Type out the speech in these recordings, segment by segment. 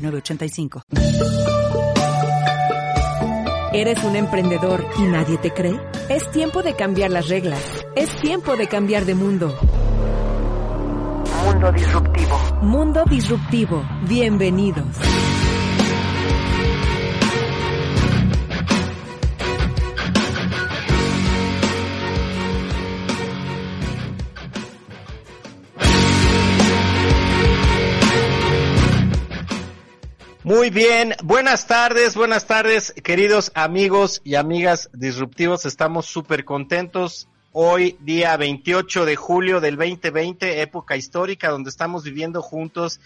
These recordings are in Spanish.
906985. ¿Eres un emprendedor y nadie te cree? Es tiempo de cambiar las reglas. Es tiempo de cambiar de mundo. Mundo Disruptivo. Mundo Disruptivo. Bienvenidos. Muy bien, buenas tardes, buenas tardes, queridos amigos y amigas disruptivos. Estamos súper contentos. Hoy, día 28 de julio del 2020, época histórica donde estamos viviendo juntos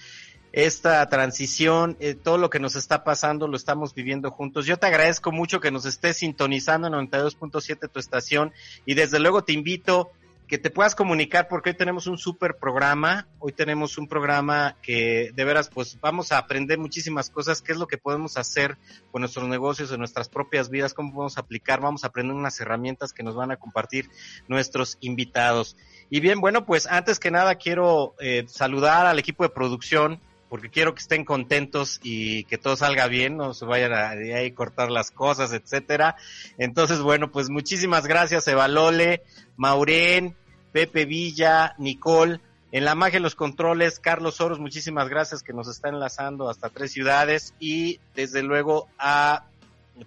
esta transición, eh, todo lo que nos está pasando lo estamos viviendo juntos. Yo te agradezco mucho que nos estés sintonizando en 92.7 tu estación y desde luego te invito que te puedas comunicar porque hoy tenemos un súper programa, hoy tenemos un programa que de veras pues vamos a aprender muchísimas cosas, qué es lo que podemos hacer con nuestros negocios, en nuestras propias vidas, cómo podemos aplicar, vamos a aprender unas herramientas que nos van a compartir nuestros invitados. Y bien, bueno, pues antes que nada quiero eh, saludar al equipo de producción, porque quiero que estén contentos y que todo salga bien, no se vayan a, ahí cortar las cosas, etcétera. Entonces, bueno, pues muchísimas gracias, Evalole, Maureen, Pepe Villa, Nicole, en la magia de los controles, Carlos Soros, muchísimas gracias que nos está enlazando hasta tres ciudades y desde luego a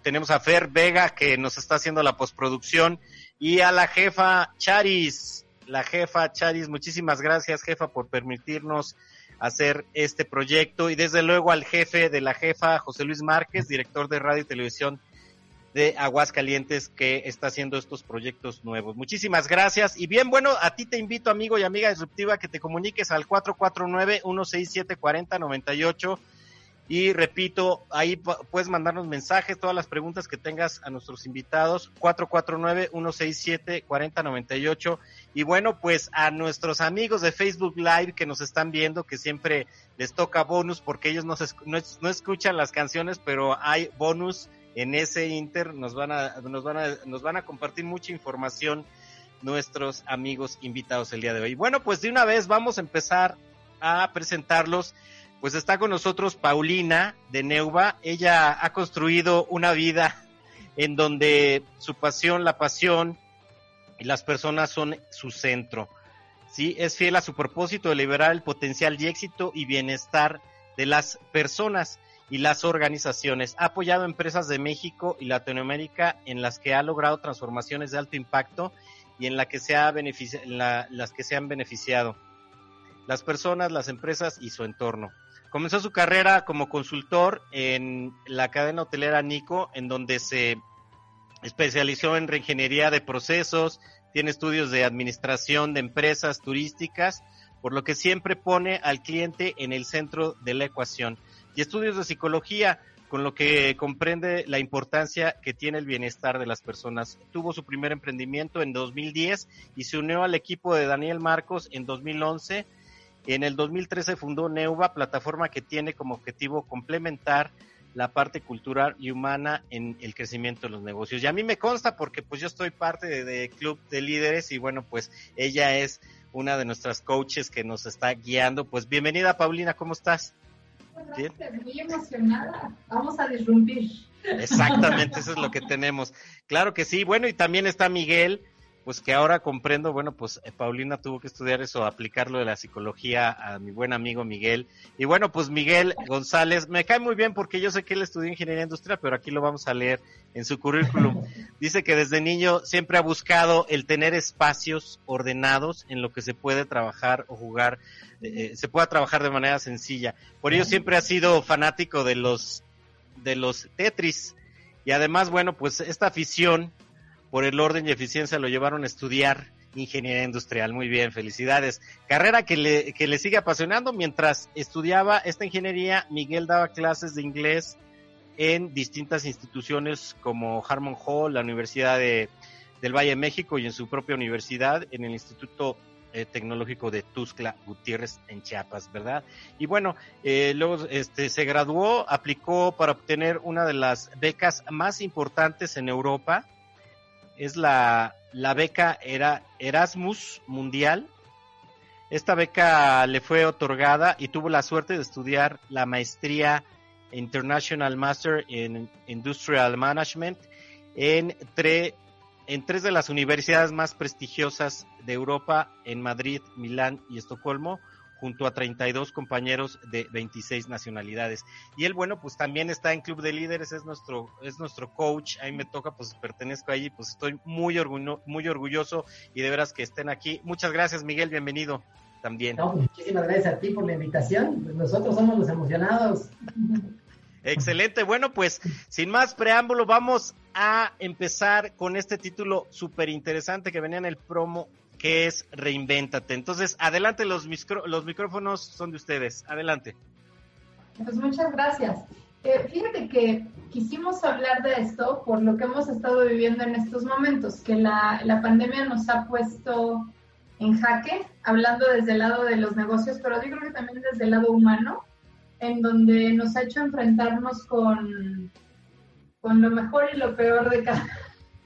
tenemos a Fer Vega que nos está haciendo la postproducción y a la jefa Charis, la jefa Charis, muchísimas gracias jefa por permitirnos hacer este proyecto. Y desde luego al jefe de la jefa, José Luis Márquez, director de radio y televisión de Aguascalientes que está haciendo estos proyectos nuevos. Muchísimas gracias. Y bien, bueno, a ti te invito amigo y amiga disruptiva que te comuniques al 449-167-4098 y repito, ahí puedes mandarnos mensajes, todas las preguntas que tengas a nuestros invitados, 449-167-4098. Y bueno, pues a nuestros amigos de Facebook Live que nos están viendo, que siempre les toca bonus porque ellos no, no, no escuchan las canciones, pero hay bonus en ese inter, nos van a, nos van a, nos van a compartir mucha información nuestros amigos invitados el día de hoy. Bueno, pues de una vez vamos a empezar a presentarlos pues está con nosotros Paulina de Neuva. Ella ha construido una vida en donde su pasión, la pasión y las personas son su centro. Sí, es fiel a su propósito de liberar el potencial y éxito y bienestar de las personas y las organizaciones. Ha apoyado empresas de México y Latinoamérica en las que ha logrado transformaciones de alto impacto y en, que se ha en las que se han beneficiado las personas, las empresas y su entorno. Comenzó su carrera como consultor en la cadena hotelera Nico, en donde se especializó en reingeniería de procesos, tiene estudios de administración de empresas turísticas, por lo que siempre pone al cliente en el centro de la ecuación. Y estudios de psicología, con lo que comprende la importancia que tiene el bienestar de las personas. Tuvo su primer emprendimiento en 2010 y se unió al equipo de Daniel Marcos en 2011 en el 2013 fundó Neuva, plataforma que tiene como objetivo complementar la parte cultural y humana en el crecimiento de los negocios. Y a mí me consta porque pues yo estoy parte de, Club de Líderes y bueno, pues ella es una de nuestras coaches que nos está guiando. Pues bienvenida Paulina, ¿cómo estás? Bien. Muy emocionada. Vamos a disrumpir. Exactamente, eso es lo que tenemos. Claro que sí. Bueno, y también está Miguel, pues que ahora comprendo, bueno, pues eh, Paulina tuvo que estudiar eso, aplicarlo de la psicología a mi buen amigo Miguel. Y bueno, pues Miguel González, me cae muy bien porque yo sé que él estudió ingeniería industrial, pero aquí lo vamos a leer en su currículum. Dice que desde niño siempre ha buscado el tener espacios ordenados en lo que se puede trabajar o jugar, eh, eh, se pueda trabajar de manera sencilla. Por ello siempre ha sido fanático de los, de los Tetris. Y además, bueno, pues esta afición por el orden y eficiencia lo llevaron a estudiar ingeniería industrial. Muy bien, felicidades. Carrera que le, que le sigue apasionando. Mientras estudiaba esta ingeniería, Miguel daba clases de inglés en distintas instituciones como Harmon Hall, la Universidad de, del Valle de México y en su propia universidad, en el Instituto eh, Tecnológico de Tuzla Gutiérrez en Chiapas, ¿verdad? Y bueno, eh, luego este, se graduó, aplicó para obtener una de las becas más importantes en Europa, es la, la beca era Erasmus Mundial. Esta beca le fue otorgada y tuvo la suerte de estudiar la maestría International Master in Industrial Management en, en tres de las universidades más prestigiosas de Europa, en Madrid, Milán y Estocolmo, junto a 32 compañeros de 26 nacionalidades. Y él, bueno, pues también está en Club de Líderes, es nuestro, es nuestro coach, ahí me toca, pues pertenezco allí, pues estoy muy, orgullo, muy orgulloso y de veras que estén aquí. Muchas gracias, Miguel, bienvenido también. No, pues, muchísimas gracias a ti por la invitación, pues, nosotros somos los emocionados. Excelente, bueno, pues sin más preámbulo, vamos a empezar con este título súper interesante que venía en el promo que es Reinvéntate. Entonces, adelante, los, los micrófonos son de ustedes. Adelante. Pues muchas gracias. Eh, fíjate que quisimos hablar de esto por lo que hemos estado viviendo en estos momentos, que la, la pandemia nos ha puesto en jaque, hablando desde el lado de los negocios, pero yo creo que también desde el lado humano, en donde nos ha hecho enfrentarnos con, con lo mejor y lo peor de cada,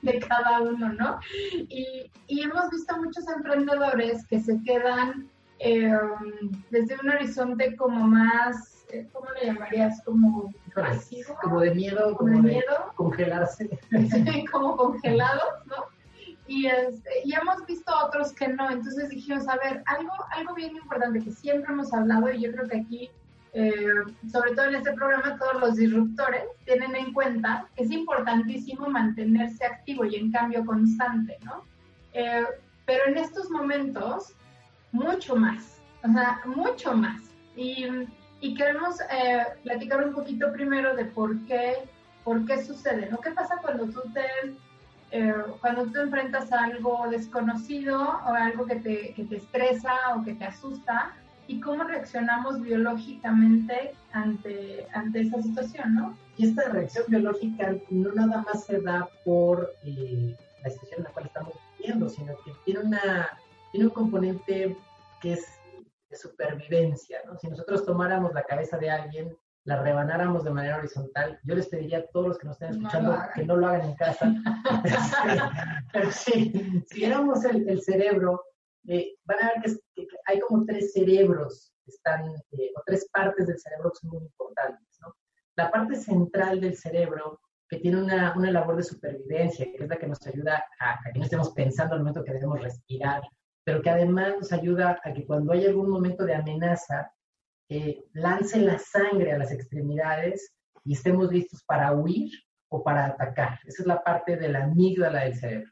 de cada uno, ¿no? Y, hemos visto muchos emprendedores que se quedan eh, desde un horizonte como más, eh, ¿cómo le llamarías? Como pasivo. Como de miedo, como, de, miedo. congelarse. como congelados, ¿no? Y, este, y hemos visto otros que no, entonces dijimos, a ver, algo, algo bien importante que siempre hemos hablado y yo creo que aquí eh, sobre todo en este programa, todos los disruptores tienen en cuenta que es importantísimo mantenerse activo y en cambio constante, ¿no? Eh, pero en estos momentos, mucho más, o sea, mucho más. Y, y queremos eh, platicar un poquito primero de por qué, por qué sucede, ¿no? ¿Qué pasa cuando tú te... cuando tú enfrentas a algo desconocido o algo que te, que te estresa o que te asusta, y cómo reaccionamos biológicamente ante, ante esta situación, ¿no? Y esta reacción biológica no nada más se da por eh, la situación en la cual estamos viviendo, sino que tiene, una, tiene un componente que es de supervivencia, ¿no? Si nosotros tomáramos la cabeza de alguien, la rebanáramos de manera horizontal, yo les pediría a todos los que nos estén escuchando que no lo hagan en casa. Pero sí, si éramos el, el cerebro, van a ver que, hay como tres cerebros están, eh, o tres partes del cerebro que son muy importantes. La parte central del cerebro, que tiene una, una labor de supervivencia, que es la que nos ayuda a, que no estemos pensando al momento que debemos respirar, pero que además nos ayuda a que cuando hay algún momento de amenaza, eh, lance la sangre a las extremidades y estemos listos para huir o para atacar. Esa es la parte de la amígdala del cerebro.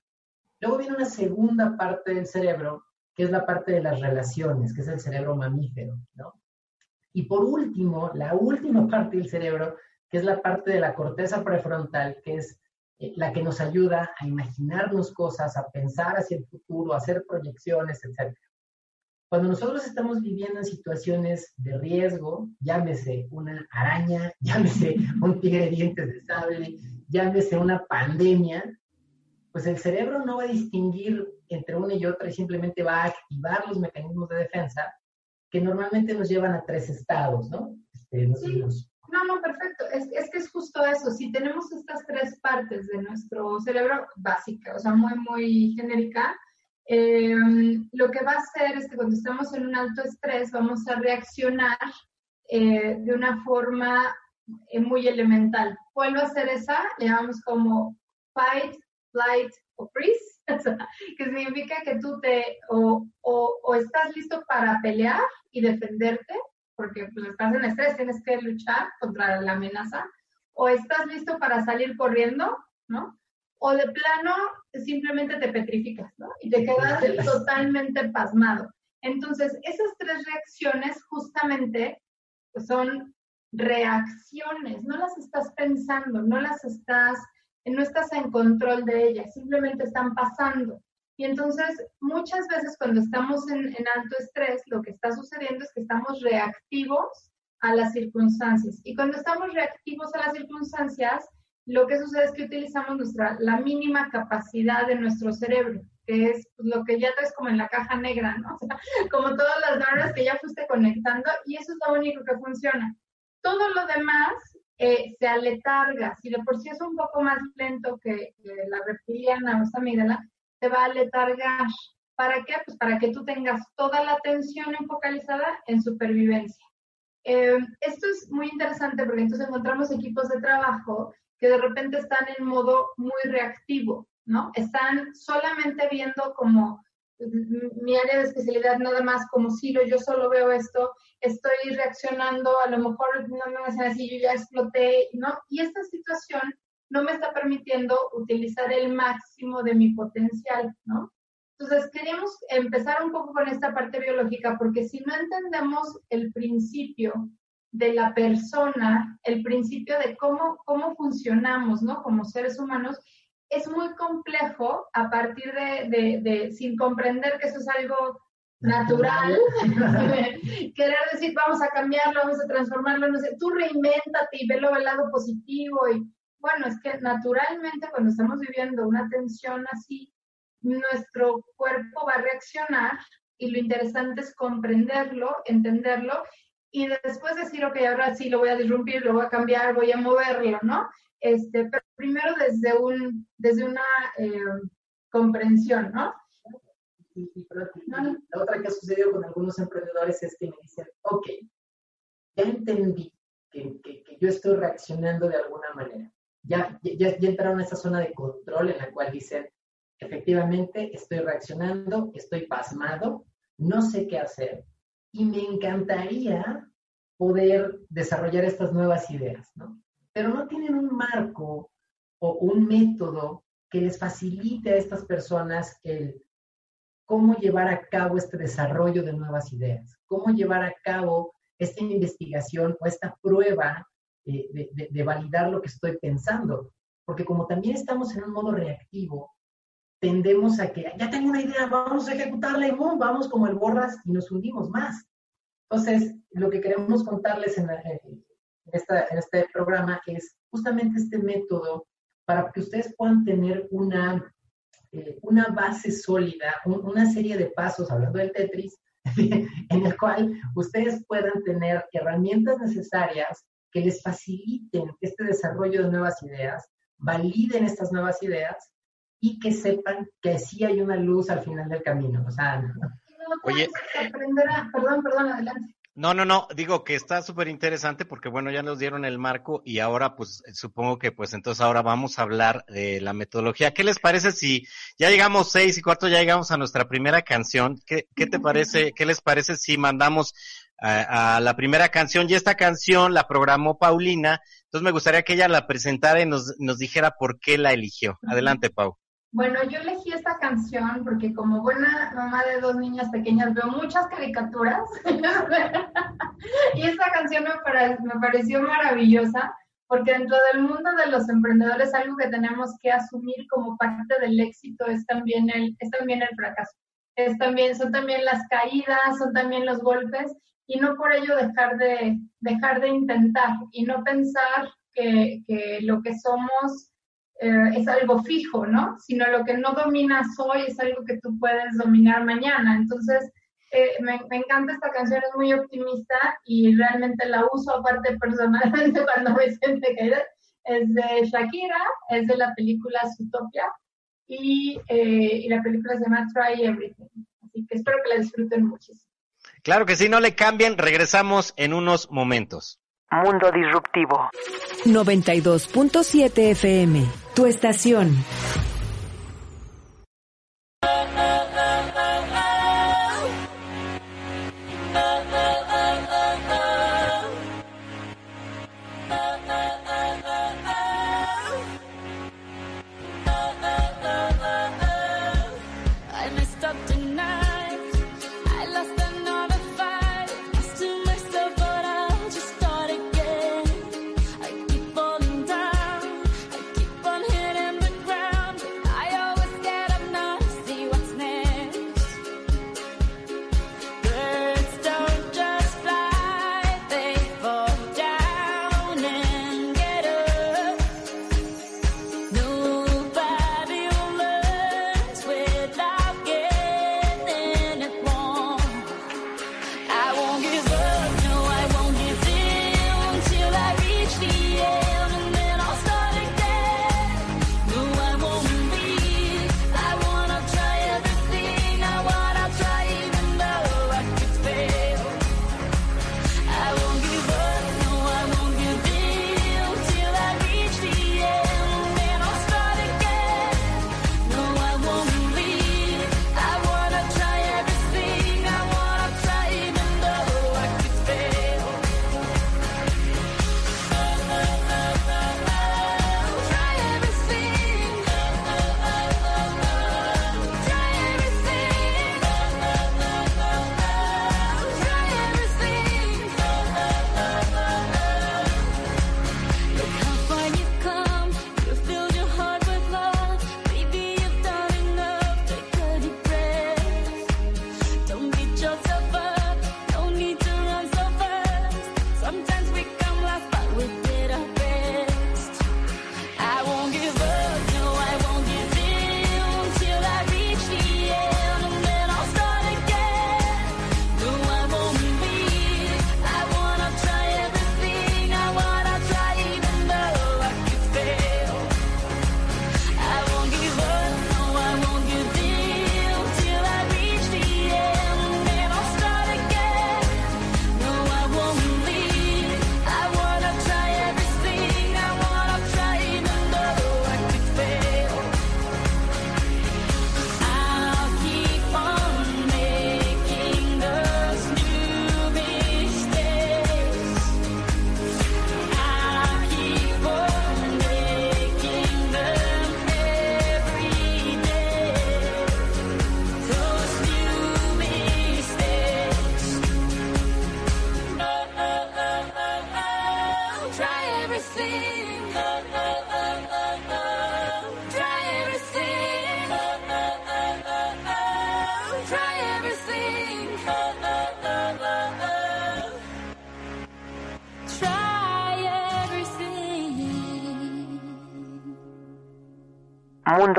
Luego viene una segunda parte del cerebro que es la parte de las relaciones, que es el cerebro mamífero, ¿no? Y por último, la última parte del cerebro, que es la parte de la corteza prefrontal, que es eh, la que nos ayuda a imaginarnos cosas, a pensar hacia el futuro, a hacer proyecciones, etc. Cuando nosotros estamos viviendo en situaciones de riesgo, llámese una araña, llámese un tigre de dientes de sable, llámese una pandemia, pues el cerebro no va a distinguir entre una y otra y simplemente va a activar los mecanismos de defensa que normalmente nos llevan a tres estados, ¿no? Este, no, no, perfecto. Es, es, que es justo eso. Si tenemos estas tres partes de nuestro cerebro básica, o sea, muy, muy genérica, em, lo que va a hacer es que cuando estamos en un alto estrés vamos a reaccionar eh, de una forma eh, muy elemental. ¿Cuál va a ser esa? Le llamamos como fight, flight o freeze que significa que tú te o, o, estás listo para pelear y defenderte, porque pues, estás en estrés, tienes que luchar contra la amenaza, o estás listo para salir corriendo, ¿no? O de plano simplemente te petrificas, ¿no? Y te quedas totalmente pasmado. Entonces, esas tres reacciones justamente pues, son reacciones, no las estás pensando, no las estás no estás en control de ellas, simplemente están pasando. Y entonces, muchas veces cuando estamos en, alto estrés, lo que está sucediendo es que estamos reactivos a las circunstancias. Y cuando estamos reactivos a las circunstancias, lo que sucede es que utilizamos nuestra, la mínima capacidad de nuestro cerebro, que es lo que ya traes como en la caja negra, ¿no? Como todas las neuronas que ya fuiste conectando, y eso es lo único que funciona. Todo lo demás eh, se aletarga. Si de por sí es un poco más lento que, la reptiliana o esta amígdala, te va a aletargar. ¿Para qué? Pues para que tú tengas toda la atención enfocalizada en supervivencia. Eh, esto es muy interesante porque entonces encontramos equipos de trabajo que de repente están en modo muy reactivo, ¿no? Están solamente viendo como mi área de especialidad nada más como Ciro, yo solo veo esto, estoy reaccionando, a lo mejor no me hacen así, yo ya exploté, ¿no? Y esta situación no me está permitiendo utilizar el máximo de mi potencial, ¿no? Entonces, queríamos empezar un poco con esta parte biológica, porque si no entendemos el principio de la persona, el principio de cómo, cómo funcionamos, ¿no? Como seres humanos, es muy complejo a partir de, de, sin comprender que eso es algo natural, querer decir, vamos a cambiarlo, vamos a transformarlo, no sé, tú reinvéntate y velo el lado positivo y bueno, es que naturalmente cuando estamos viviendo una tensión así, nuestro cuerpo va a reaccionar y lo interesante es comprenderlo, entenderlo y después decir, ok, ahora sí lo voy a disrumpir, lo voy a cambiar, voy a moverlo, ¿no? Este, pero primero desde, un, desde una eh, comprensión, ¿no? Y, la otra que ha sucedido con algunos emprendedores es que me dicen, ok, ya entendí que, que, yo estoy reaccionando de alguna manera. Ya, ya, ya entraron a esa zona de control en la cual dicen, efectivamente, estoy reaccionando, estoy pasmado, no sé qué hacer y me encantaría poder desarrollar estas nuevas ideas, ¿no? Pero no tienen un marco o un método que les facilite a estas personas el cómo llevar a cabo este desarrollo de nuevas ideas, cómo llevar a cabo esta investigación o esta prueba de, de validar lo que estoy pensando. Porque como también estamos en un modo reactivo, tendemos a que ya tengo una idea, vamos a ejecutarla y vamos como el borras y nos hundimos más. Entonces, lo que queremos contarles en, esta, en este programa es justamente este método para que ustedes puedan tener una, eh, una base sólida, una serie de pasos, hablando del Tetris, en el cual ustedes puedan tener herramientas necesarias que les faciliten este desarrollo de nuevas ideas, validen estas nuevas ideas y que sepan que sí hay una luz al final del camino. O sea, Oye. Perdón, perdón, adelante. No, no, no, digo que está súper interesante porque bueno, ya nos dieron el marco y ahora pues supongo que pues entonces ahora vamos a hablar de la metodología. ¿Qué les parece si ya llegamos seis y cuarto, ya llegamos a nuestra primera canción? ¿Qué, qué te parece, qué les parece si mandamos a, a, la primera canción? Y esta canción la programó Paulina, entonces me gustaría que ella la presentara y nos, nos dijera por qué la eligió. Adelante, Pau. Bueno, yo elegí esta canción porque como buena mamá de dos niñas pequeñas veo muchas caricaturas y esta canción me, pareció maravillosa porque dentro del mundo de los emprendedores algo que tenemos que asumir como parte del éxito es también el, es también el fracaso. Es también, son también las caídas, son también los golpes y no por ello dejar de, dejar de intentar y no pensar que, que lo que somos eh, es algo fijo, ¿no? Sino lo que no dominas hoy es algo que tú puedes dominar mañana. Entonces, eh, me, me, encanta esta canción, es muy optimista y realmente la uso aparte personalmente cuando me siento que es de Shakira, es de la película Zootopia y, eh, y la película se llama Try Everything. Así que espero que la disfruten muchísimo. Claro que sí, no le cambien, regresamos en unos momentos. Mundo Disruptivo. 92.7 FM, tu estación.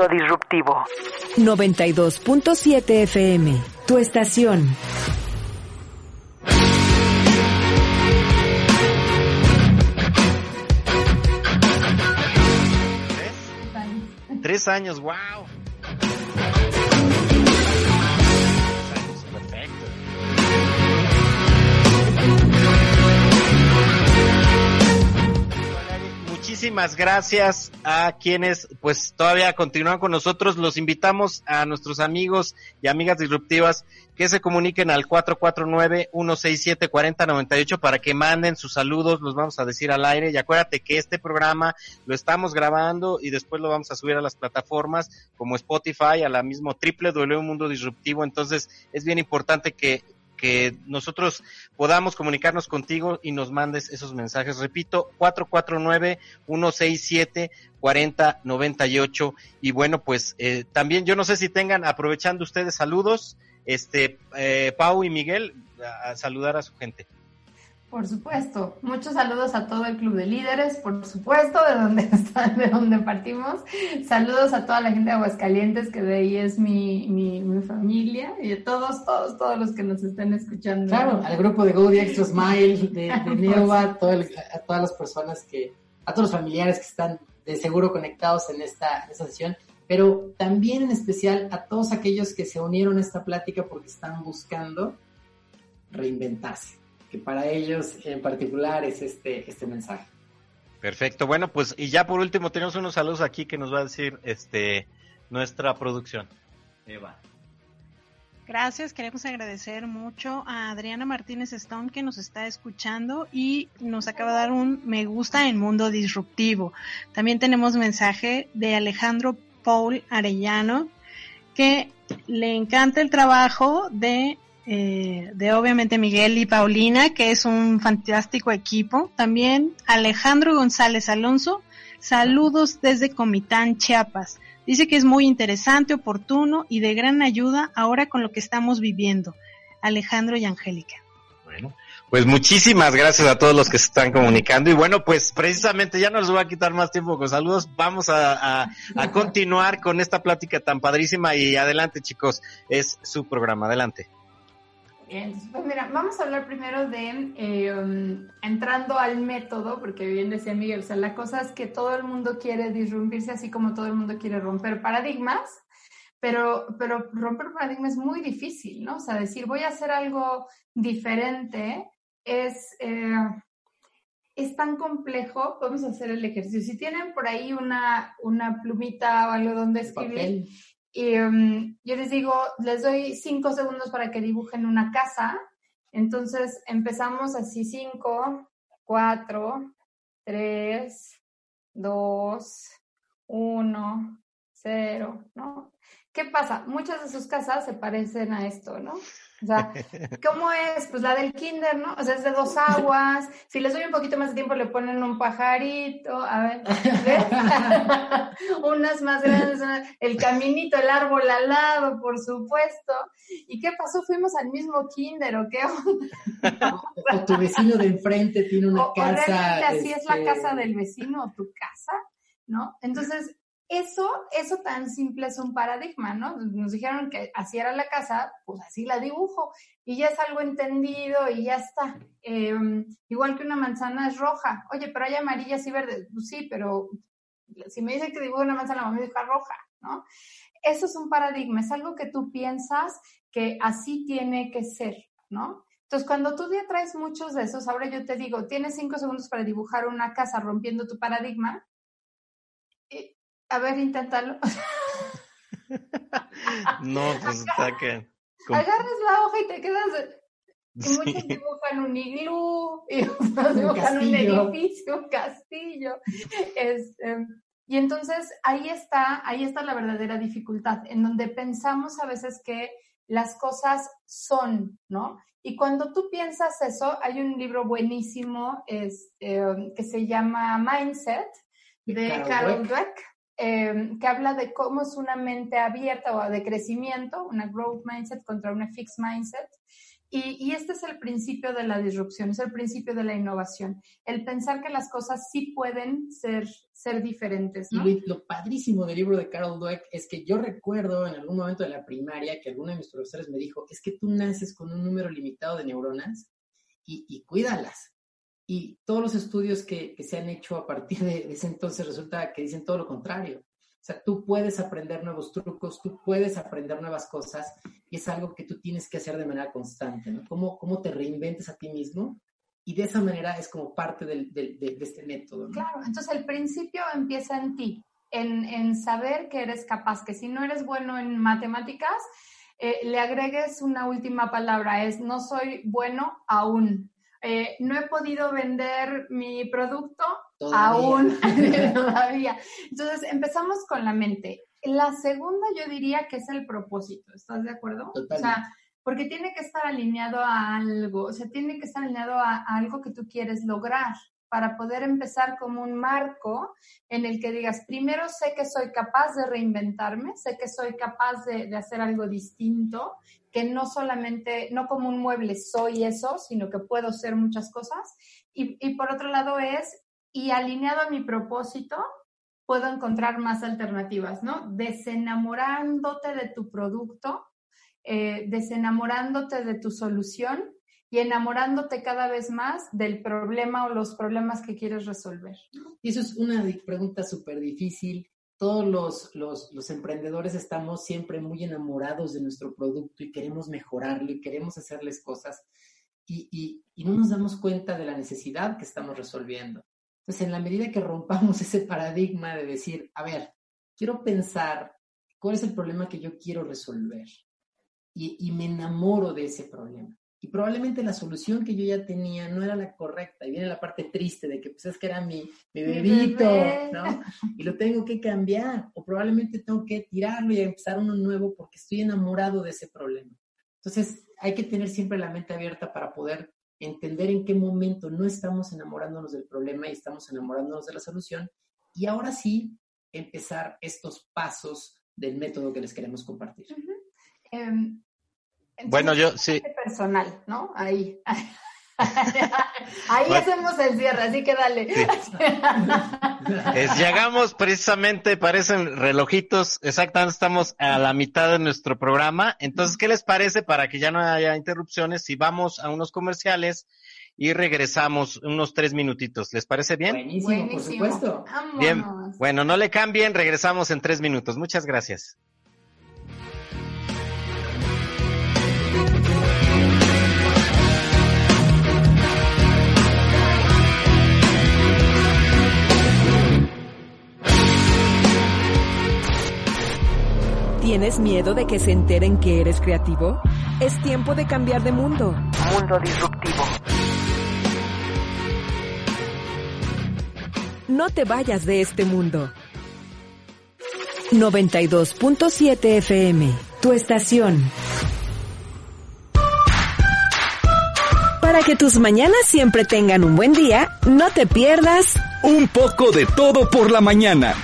Mundo Disruptivo. 92.7 FM. Tu estación. ¿Tres? Tres años, wow. Muchísimas gracias a quienes pues todavía continúan con nosotros. Los invitamos a nuestros amigos y amigas disruptivas que se comuniquen al 449-167-4098 para que manden sus saludos, los vamos a decir al aire. Y acuérdate que este programa lo estamos grabando y después lo vamos a subir a las plataformas como Spotify, a la mismo W Mundo Disruptivo. Entonces es bien importante que que nosotros podamos comunicarnos contigo y nos mandes esos mensajes. Repito, 449-167-4098. Y bueno, pues eh, también yo no sé si tengan, aprovechando ustedes saludos, este, eh, Pau y Miguel, a saludar a su gente. Por supuesto. Muchos saludos a todo el Club de Líderes, por supuesto, de donde están, de donde partimos. Saludos a toda la gente de Aguascalientes, que de ahí es mi, mi, mi familia, y a todos, todos, todos los que nos estén escuchando. Claro, al grupo de Go Extra Smile, de, de Neova, a todas las personas que, a todos los familiares que están de seguro conectados en esta, en esta sesión, pero también en especial a todos aquellos que se unieron a esta plática porque están buscando reinventarse que para ellos en particular es este, este mensaje. Perfecto, bueno, pues y ya por último tenemos unos saludos aquí que nos va a decir este nuestra producción. Eva. Gracias, queremos agradecer mucho a Adriana Martínez Stone que nos está escuchando y nos acaba de dar un me gusta en Mundo Disruptivo. También tenemos mensaje de Alejandro Paul Arellano que le encanta el trabajo de eh, de obviamente Miguel y Paulina, que es un fantástico equipo. También Alejandro González Alonso, saludos desde Comitán, Chiapas. Dice que es muy interesante, oportuno y de gran ayuda ahora con lo que estamos viviendo. Alejandro y Angélica. Bueno, pues muchísimas gracias a todos los que se están comunicando. Y bueno, pues precisamente ya no les voy a quitar más tiempo con saludos. Vamos a, a continuar con esta plática tan padrísima y adelante chicos, es su programa. Adelante pues mira, vamos a hablar primero de em, entrando al método, porque bien decía Miguel, o sea, la cosa es que todo el mundo quiere disrumpirse así como todo el mundo quiere romper paradigmas, pero, pero romper paradigmas es muy difícil, ¿no? O sea, decir voy a hacer algo diferente es, eh, es tan complejo, podemos hacer el ejercicio. Si tienen por ahí una, una plumita o algo donde escribir, y um, yo les digo, les doy cinco segundos para que dibujen una casa. Entonces empezamos así, cinco, cuatro, tres, dos, uno, cero, ¿no? ¿Qué pasa? Muchas de sus casas se parecen a esto, ¿no? O sea, ¿cómo es? Pues la del kinder, ¿no? O sea, es de dos aguas. Si les doy un poquito más de tiempo, le ponen un pajarito. A ver, ¿ves? Unas más grandes, el caminito, el árbol al lado, por supuesto. ¿Y qué pasó? Fuimos al mismo kinder, ¿o qué o tu vecino de enfrente tiene una casa. O así es la este casa del vecino o tu casa, ¿no? Entonces, eso, eso tan simple es un paradigma, ¿no? Nos dijeron que así era la casa, pues así la dibujo y ya es algo entendido y ya está. Em, igual que una manzana es roja, oye, pero hay amarillas y verdes, pues sí, pero si me dicen que dibujo una manzana, me dibujar roja, ¿no? Eso es un paradigma, es algo que tú piensas que así tiene que ser, ¿no? Entonces, cuando tú ya traes muchos de esos, ahora yo te digo, tienes cinco segundos para dibujar una casa rompiendo tu paradigma, a ver, inténtalo. no, pues está que... Agarras la hoja y te quedas... Y muchos dibujan un iglú, y otros dibujan un, edificio, un castillo. Este, y entonces ahí está, ahí está la verdadera dificultad, en donde pensamos a veces que las cosas son, ¿no? Y cuando tú piensas eso, hay un libro buenísimo es, eh, que se llama Mindset de Carol, Dweck, eh, que habla de cómo es una mente abierta o de crecimiento, una growth mindset contra una fixed mindset. Y, este es el principio de la disrupción, es el principio de la innovación, el pensar que las cosas sí pueden ser, ser diferentes. Y lo, padrísimo del libro de Carol Dweck es que yo recuerdo en algún momento de la primaria que alguno de mis profesores me dijo, es que tú naces con un número limitado de neuronas y, y cuídalas. Y todos los estudios que, que, se han hecho a partir de ese entonces resulta que dicen todo lo contrario. O sea, tú puedes aprender nuevos trucos, tú puedes aprender nuevas cosas y es algo que tú tienes que hacer de manera constante, ¿no? ¿Cómo, cómo te reinventes a ti mismo? Y de esa manera es como parte del, de, de, este método. Claro, entonces el principio empieza en ti, en, en, saber que eres capaz, que si no eres bueno en matemáticas, eh, le agregues una última palabra, es no soy bueno aún. Eh, no he podido vender mi producto aún todavía. Entonces, empezamos con la mente. La segunda yo diría que es el propósito, ¿estás de acuerdo? O sea, porque tiene que estar alineado a algo, o sea, tiene que estar alineado a, algo que tú quieres lograr para poder empezar como un marco en el que digas, primero sé que soy capaz de reinventarme, sé que soy capaz de, de hacer algo distinto, que no solamente, no como un mueble soy eso, sino que puedo ser muchas cosas. Y, y por otro lado es, y alineado a mi propósito, puedo encontrar más alternativas, ¿no? Desenamorándote de tu producto, eh, desenamorándote de tu solución y enamorándote cada vez más del problema o los problemas que quieres resolver. Y eso es una pregunta súper difícil. Todos los, los, emprendedores estamos siempre muy enamorados de nuestro producto y queremos mejorarlo y queremos hacerles cosas y, y, y no nos damos cuenta de la necesidad que estamos resolviendo. Entonces, en la medida que rompamos ese paradigma de decir, a ver, quiero pensar cuál es el problema que yo quiero resolver y, y, me enamoro de ese problema. Y probablemente la solución que yo ya tenía no era la correcta. Y viene la parte triste de que pues es que era mi, mi bebito, ¿no? Y lo tengo que cambiar. O probablemente tengo que tirarlo y empezar uno nuevo porque estoy enamorado de ese problema. Entonces hay que tener siempre la mente abierta para poder entender en qué momento no estamos enamorándonos del problema y estamos enamorándonos de la solución. Y ahora sí, empezar estos pasos del método que les queremos compartir. Bueno, yo sí. Personal, ¿no? Ahí. Ahí hacemos el cierre, así que dale. llegamos precisamente, parecen relojitos, exactamente estamos a la mitad de nuestro programa. Entonces, ¿qué les parece para que ya no haya interrupciones si vamos a unos comerciales y regresamos unos tres minutitos? ¿Les parece bien? Buenísimo, por supuesto. Bien, bueno, no le cambien, regresamos en tres minutos. Muchas gracias. ¿Tienes miedo de que se enteren que eres creativo? Es tiempo de cambiar de mundo. Mundo disruptivo. No te vayas de este mundo. 92.7 FM, tu estación. Para que tus mañanas siempre tengan un buen día, no te pierdas un poco de todo por la mañana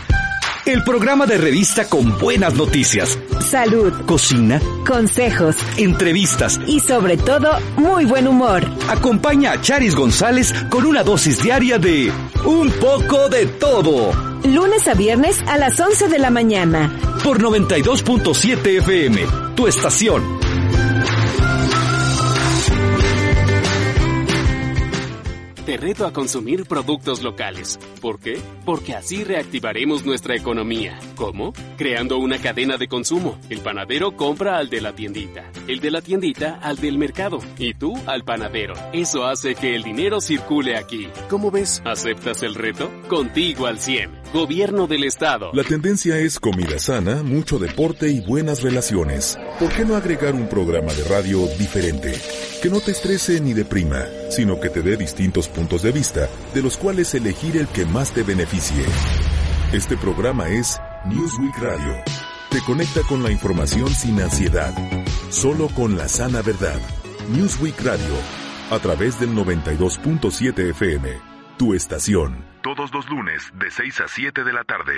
el programa de revista con buenas noticias. Salud. Cocina. Consejos. Entrevistas. Y sobre todo, muy buen humor. Acompaña a Charis González con una dosis diaria de Un poco de todo. Lunes a viernes a las 11 de la mañana. Por 92.7 FM. Tu estación. Reto a consumir productos locales. ¿Por qué? Porque así reactivaremos nuestra economía. ¿Cómo? Creando una cadena de consumo. El panadero compra al de la tiendita, el de la tiendita al del mercado y tú al panadero. Eso hace que el dinero circule aquí. ¿Cómo ves? ¿Aceptas el reto? Contigo al 100. Gobierno del Estado. La tendencia es comida sana, mucho deporte y buenas relaciones. ¿Por qué no agregar un programa de radio diferente? Que no te estrese ni deprima, sino que te dé distintos puntos de vista, de los cuales elegir el que más te beneficie. Este programa es Newsweek Radio. Te conecta con la información sin ansiedad solo con la sana verdad. Newsweek Radio, a través del 92.7 FM, tu estación. Todos los lunes de 6 a 7 de la tarde.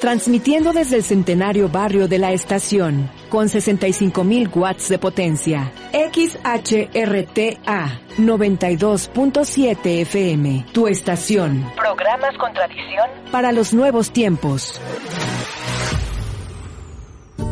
Transmitiendo desde el centenario barrio de la estación, con 65.000 watts de potencia. XHRTA 92.7 FM, tu estación. Programas con tradición para los nuevos tiempos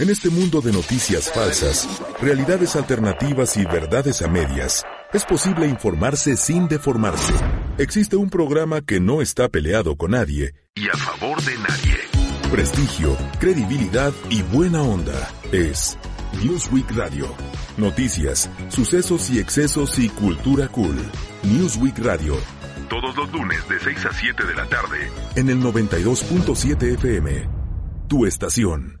En este mundo de noticias falsas, realidades alternativas y verdades a medias, es posible informarse sin deformarse. Existe un programa que no está peleado con nadie y a favor de nadie. Prestigio, credibilidad y buena onda. Es Newsweek Radio. Noticias, sucesos y excesos y cultura cool. Newsweek Radio. Todos los lunes de 6 a 7 de la tarde. En el 92.7 FM. Tu estación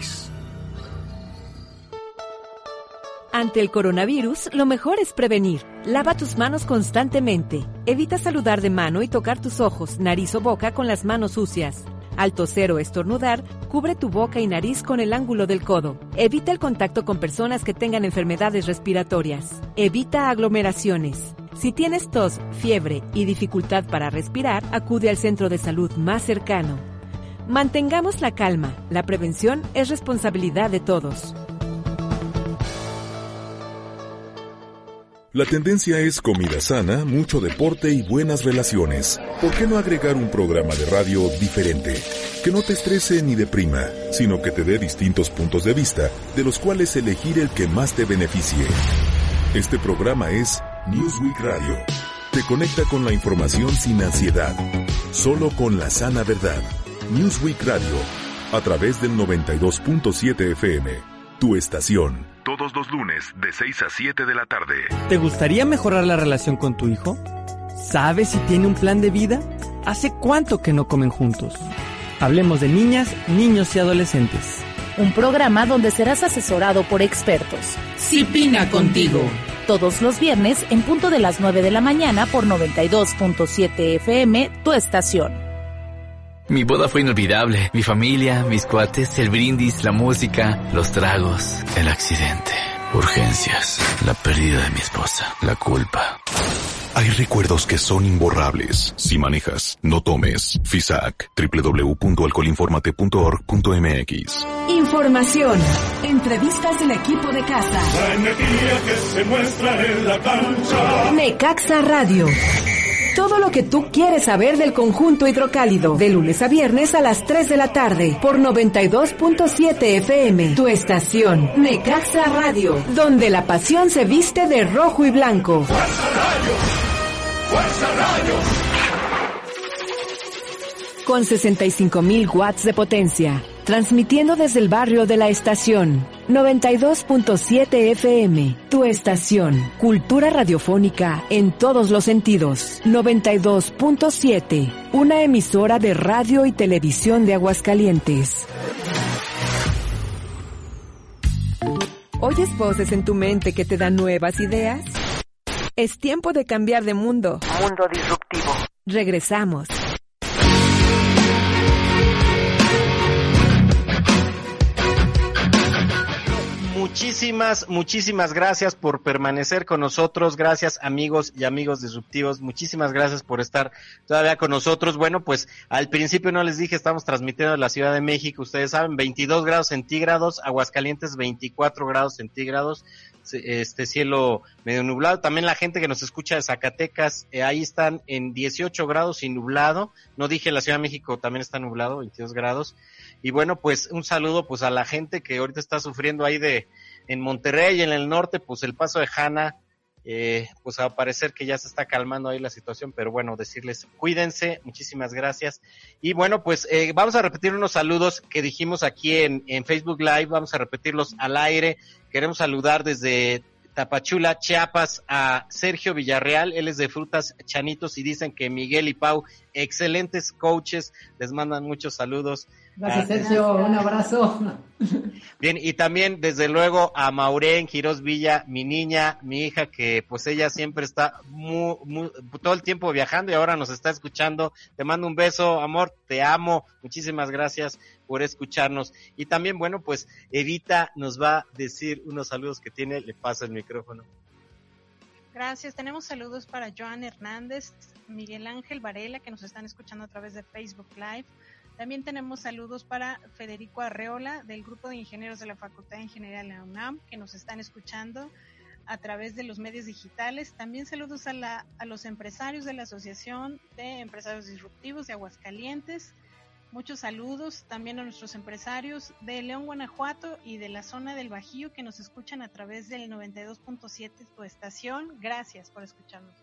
Ante el coronavirus, lo mejor es prevenir. Lava tus manos constantemente. Evita saludar de mano y tocar tus ojos, nariz o boca con las manos sucias. Al toser o estornudar, cubre tu boca y nariz con el ángulo del codo. Evita el contacto con personas que tengan enfermedades respiratorias. Evita aglomeraciones. Si tienes tos, fiebre y dificultad para respirar, acude al centro de salud más cercano. Mantengamos la calma. La prevención es responsabilidad de todos. La tendencia es comida sana, mucho deporte y buenas relaciones. ¿Por qué no agregar un programa de radio diferente? Que no te estrese ni deprima, sino que te dé distintos puntos de vista, de los cuales elegir el que más te beneficie. Este programa es Newsweek Radio. Te conecta con la información sin ansiedad, solo con la sana verdad. Newsweek Radio, a través del 92.7 FM, tu estación. Todos los lunes de 6 a 7 de la tarde. ¿Te gustaría mejorar la relación con tu hijo? ¿Sabes si tiene un plan de vida? ¿Hace cuánto que no comen juntos? Hablemos de niñas, niños y adolescentes. Un programa donde serás asesorado por expertos. Cipina contigo. Todos los viernes en punto de las 9 de la mañana por 92.7 FM, tu estación. Mi boda fue inolvidable. Mi familia, mis cuates, el brindis, la música, los tragos, el accidente, urgencias, la pérdida de mi esposa, la culpa. Hay recuerdos que son imborrables. Si manejas, no tomes. FISAC, www.alcoholinformate.org.mx. Información. Entrevistas del equipo de casa. La energía que se muestra en la cancha. Necaxa Radio. Todo lo que tú quieres saber del conjunto hidrocálido. De lunes a viernes a las 3 de la tarde. Por 92.7 FM. Tu estación. Necaxa Radio. Donde la pasión se viste de rojo y blanco. ¡Fuerza Radio! ¡Fuerza Radio! Con 65.000 watts de potencia. Transmitiendo desde el barrio de la estación. 92.7 FM, tu estación. Cultura radiofónica en todos los sentidos. 92.7, una emisora de radio y televisión de Aguascalientes. ¿Oyes voces en tu mente que te dan nuevas ideas? Es tiempo de cambiar de mundo. Mundo disruptivo. Regresamos. Muchísimas, muchísimas gracias por permanecer con nosotros. Gracias amigos y amigos disruptivos. Muchísimas gracias por estar todavía con nosotros. Bueno, pues al principio no les dije, estamos transmitiendo de la Ciudad de México. Ustedes saben, 22 grados centígrados, Aguascalientes 24 grados centígrados este cielo medio nublado. También la gente que nos escucha de Zacatecas, eh, ahí están en 18 grados y nublado. No dije la Ciudad de México también está nublado, 22 grados. Y bueno, pues un saludo pues a la gente que ahorita está sufriendo ahí de en Monterrey y en el norte, pues el paso de Hanna, eh, pues a parecer que ya se está calmando ahí la situación, pero bueno, decirles cuídense, muchísimas gracias. Y bueno, pues eh, vamos a repetir unos saludos que dijimos aquí en, en Facebook Live, vamos a repetirlos al aire. Queremos saludar desde Tapachula, Chiapas, a Sergio Villarreal, él es de Frutas Chanitos y dicen que Miguel y Pau, excelentes coaches, les mandan muchos saludos. Gracias, Sergio. Un abrazo. Bien, y también, desde luego, a Maureen Quiroz Villa, mi niña, mi hija, que pues ella siempre está muy, todo el tiempo viajando y ahora nos está escuchando. Te mando un beso, amor, te amo. Muchísimas gracias por escucharnos. Y también, bueno, pues Evita nos va a decir unos saludos que tiene. Le paso el micrófono. Gracias. Tenemos saludos para Joan Hernández, Miguel Ángel Varela, que nos están escuchando a través de Facebook Live. También tenemos saludos para Federico Arreola del Grupo de Ingenieros de la Facultad de Ingeniería de la UNAM que nos están escuchando a través de los medios digitales. También saludos a, la, a los empresarios de la Asociación de Empresarios Disruptivos de Aguascalientes. Muchos saludos también a nuestros empresarios de León, Guanajuato y de la zona del Bajío que nos escuchan a través del 92.7 tu estación. Gracias por escucharnos.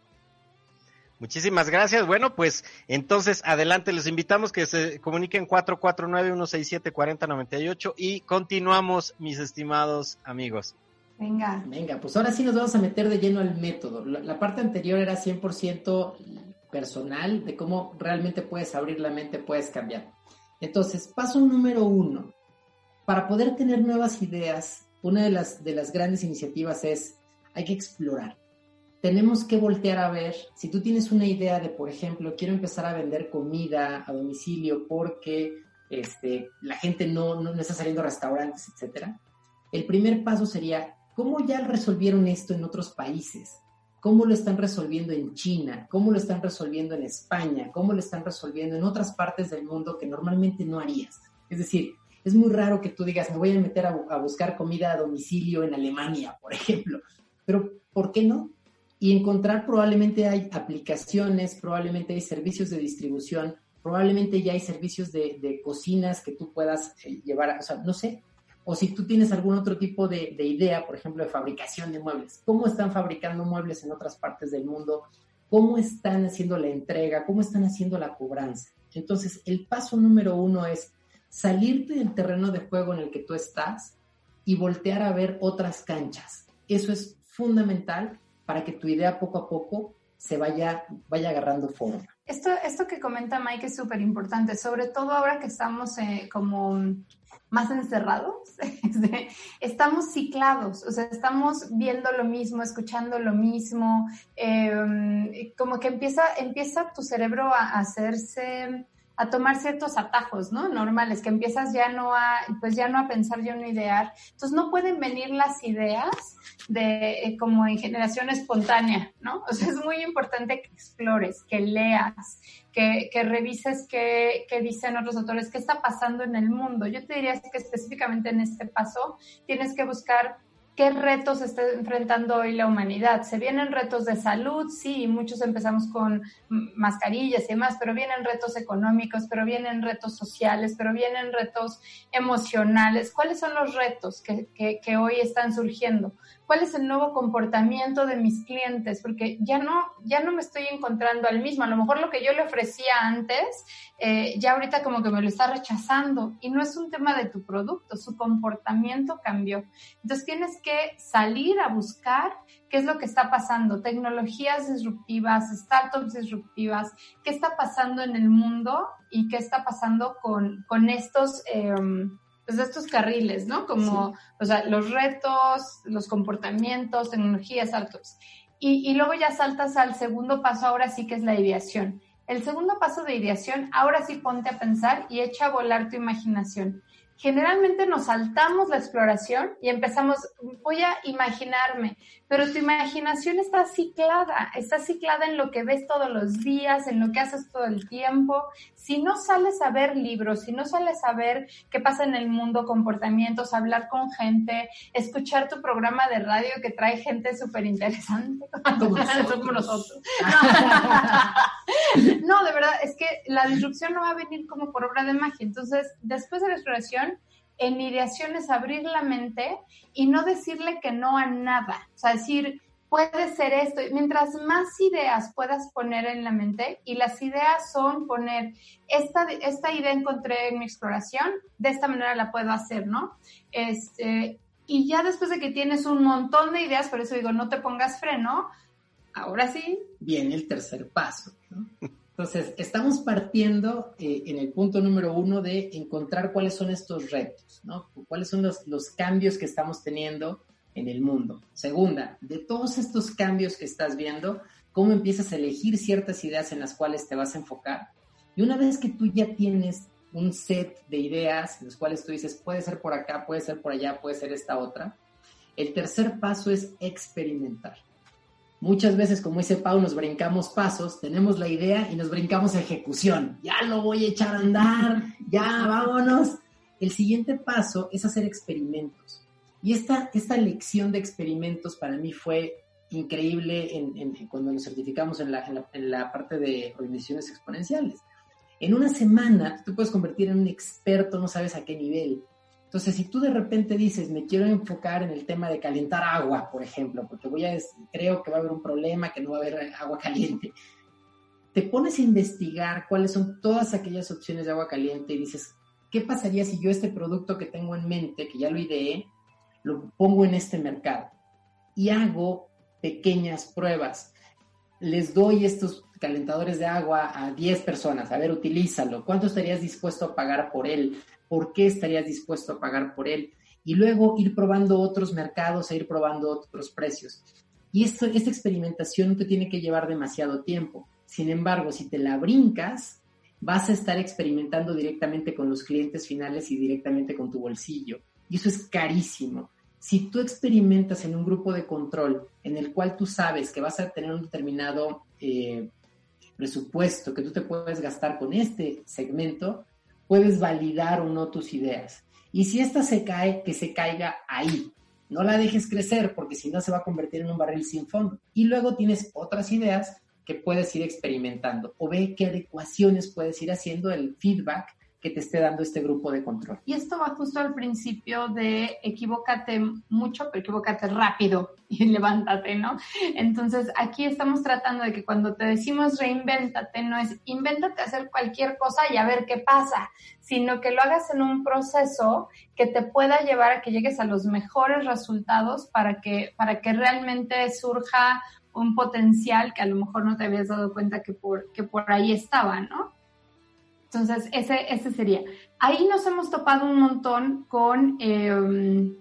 Muchísimas gracias. Bueno, pues entonces adelante, les invitamos que se comuniquen 449-167-4098 y continuamos, mis estimados amigos. Venga. Venga, pues ahora sí nos vamos a meter de lleno al método. La, parte anterior era 100% personal, de cómo realmente puedes abrir la mente, puedes cambiar. Entonces, paso número uno. Para poder tener nuevas ideas, una de las, de las grandes iniciativas es, hay que explorar tenemos que voltear a ver, si tú tienes una idea de, por ejemplo, quiero empezar a vender comida a domicilio porque este, la gente no, no, está saliendo a restaurantes, etc. El primer paso sería, ¿cómo ya resolvieron esto en otros países? ¿Cómo lo están resolviendo en China? ¿Cómo lo están resolviendo en España? ¿Cómo lo están resolviendo en otras partes del mundo que normalmente no harías? Es decir, es muy raro que tú digas, me voy a meter a, buscar comida a domicilio en Alemania, por ejemplo. Pero, ¿por qué no? y encontrar probablemente hay aplicaciones, probablemente hay servicios de distribución, probablemente ya hay servicios de, cocinas que tú puedas eh, llevar, o sea, no sé, o si tú tienes algún otro tipo de, idea, por ejemplo, de fabricación de muebles, cómo están fabricando muebles en otras partes del mundo, cómo están haciendo la entrega, cómo están haciendo la cobranza. Entonces, el paso número uno es salirte del terreno de juego en el que tú estás y voltear a ver otras canchas. Eso es fundamental para que tu idea poco a poco se vaya, vaya agarrando forma. Esto, esto que comenta Mike es súper importante, sobre todo ahora que estamos eh, como más encerrados, estamos ciclados, o sea, estamos viendo lo mismo, escuchando lo mismo, em, como que empieza, empieza tu cerebro a hacerse a tomar ciertos atajos, ¿no? Normales, que empiezas ya no a, pues ya no a pensar, ya no a idear. Entonces no pueden venir las ideas de eh, como en generación espontánea, ¿no? O sea, es muy importante que explores, que leas, que, que revises qué, qué, dicen otros autores, qué está pasando en el mundo. Yo te diría que específicamente en este paso tienes que buscar ¿Qué retos está enfrentando hoy la humanidad? Se vienen retos de salud, sí, muchos empezamos con mascarillas y demás, pero vienen retos económicos, pero vienen retos sociales, pero vienen retos emocionales. ¿Cuáles son los retos que, que, que hoy están surgiendo? Cuál es el nuevo comportamiento de mis clientes, porque ya no, ya no me estoy encontrando al mismo. A lo mejor lo que yo le ofrecía antes, eh, ya ahorita como que me lo está rechazando y no es un tema de tu producto, su comportamiento cambió. Entonces tienes que salir a buscar qué es lo que está pasando, tecnologías disruptivas, startups disruptivas, qué está pasando en el mundo y qué está pasando con, con estos... Eh, pues, estos carriles, ¿no? Como, o sea, los retos, los comportamientos, tecnologías, altos. Y, y luego ya saltas al segundo paso, ahora sí que es la ideación. El segundo paso de ideación, ahora sí ponte a pensar y echa a volar tu imaginación. generalmente nos saltamos la exploración y empezamos, voy a imaginarme, pero tu imaginación está ciclada, está ciclada en lo que ves todos los días, en lo que haces todo el tiempo. Si no sales a ver libros, si no sales a ver qué pasa en el mundo, comportamientos, hablar con gente, escuchar tu programa de radio que trae gente súper interesante, como nosotros. no, de verdad, es que la disrupción no va a venir como por obra de magia. Entonces, después de la exploración, en ideación es abrir la mente y no decirle que no a nada. O sea, decir, puede ser esto. Mientras más ideas puedas poner en la mente, y las ideas son poner, esta, esta idea encontré en mi exploración, de esta manera la puedo hacer, ¿no? Este, y ya después de que tienes un montón de ideas, por eso digo, no te pongas freno, ahora sí. Viene el tercer paso, ¿no? Entonces, estamos partiendo eh, en el punto número uno de encontrar cuáles son estos retos, ¿no? Cuáles son los, los cambios que estamos teniendo en el mundo. Segunda, de todos estos cambios que estás viendo, cómo empiezas a elegir ciertas ideas en las cuales te vas a enfocar. Y una vez que tú ya tienes un set de ideas en los cuales tú dices, puede ser por acá, puede ser por allá, puede ser esta otra, el tercer paso es experimentar. Muchas veces, como dice Pau, nos brincamos pasos, tenemos la idea y nos brincamos ejecución. Ya lo voy a echar a andar, ya vámonos. El siguiente paso es hacer experimentos. Y esta, esta lección de experimentos para mí fue increíble en, cuando nos certificamos en la, parte de organizaciones exponenciales. En una semana tú puedes convertir en un experto, no sabes a qué nivel. Entonces, si tú de repente dices, me quiero enfocar en el tema de calentar agua, por ejemplo, porque voy a, creo que va a haber un problema, que no va a haber agua caliente, te pones a investigar cuáles son todas aquellas opciones de agua caliente y dices, ¿qué pasaría si yo este producto que tengo en mente, que ya lo ideé, lo pongo en este mercado? Y hago pequeñas pruebas. Les doy estos calentadores de agua a 10 personas, a ver, utilízalo. ¿Cuánto estarías dispuesto a pagar por él? Por qué estarías dispuesto a pagar por él y luego ir probando otros mercados e ir probando otros precios. Y esto, esta experimentación no te tiene que llevar demasiado tiempo. Sin embargo, si te la brincas, vas a estar experimentando directamente con los clientes finales y directamente con tu bolsillo. Y eso es carísimo. Si tú experimentas en un grupo de control en el cual tú sabes que vas a tener un determinado eh, presupuesto que tú te puedes gastar con este segmento, puedes validar o no tus ideas. Y si esta se cae, que se caiga ahí. No la dejes crecer porque si no se va a convertir en un barril sin fondo. Y luego tienes otras ideas que puedes ir experimentando o ve qué adecuaciones puedes ir haciendo el feedback que te esté dando este grupo de control. Y esto va justo al principio de equivócate mucho, pero equivócate rápido y levántate, ¿no? Entonces, aquí estamos tratando de que cuando te decimos reinvéntate, no es invéntate hacer cualquier cosa y a ver qué pasa, sino que lo hagas en un proceso que te pueda llevar a que llegues a los mejores resultados para que, para que realmente surja un potencial que a lo mejor no te habías dado cuenta que por, que por ahí estaba, ¿no? Entonces, ese, ese sería. Ahí nos hemos topado un montón con, em,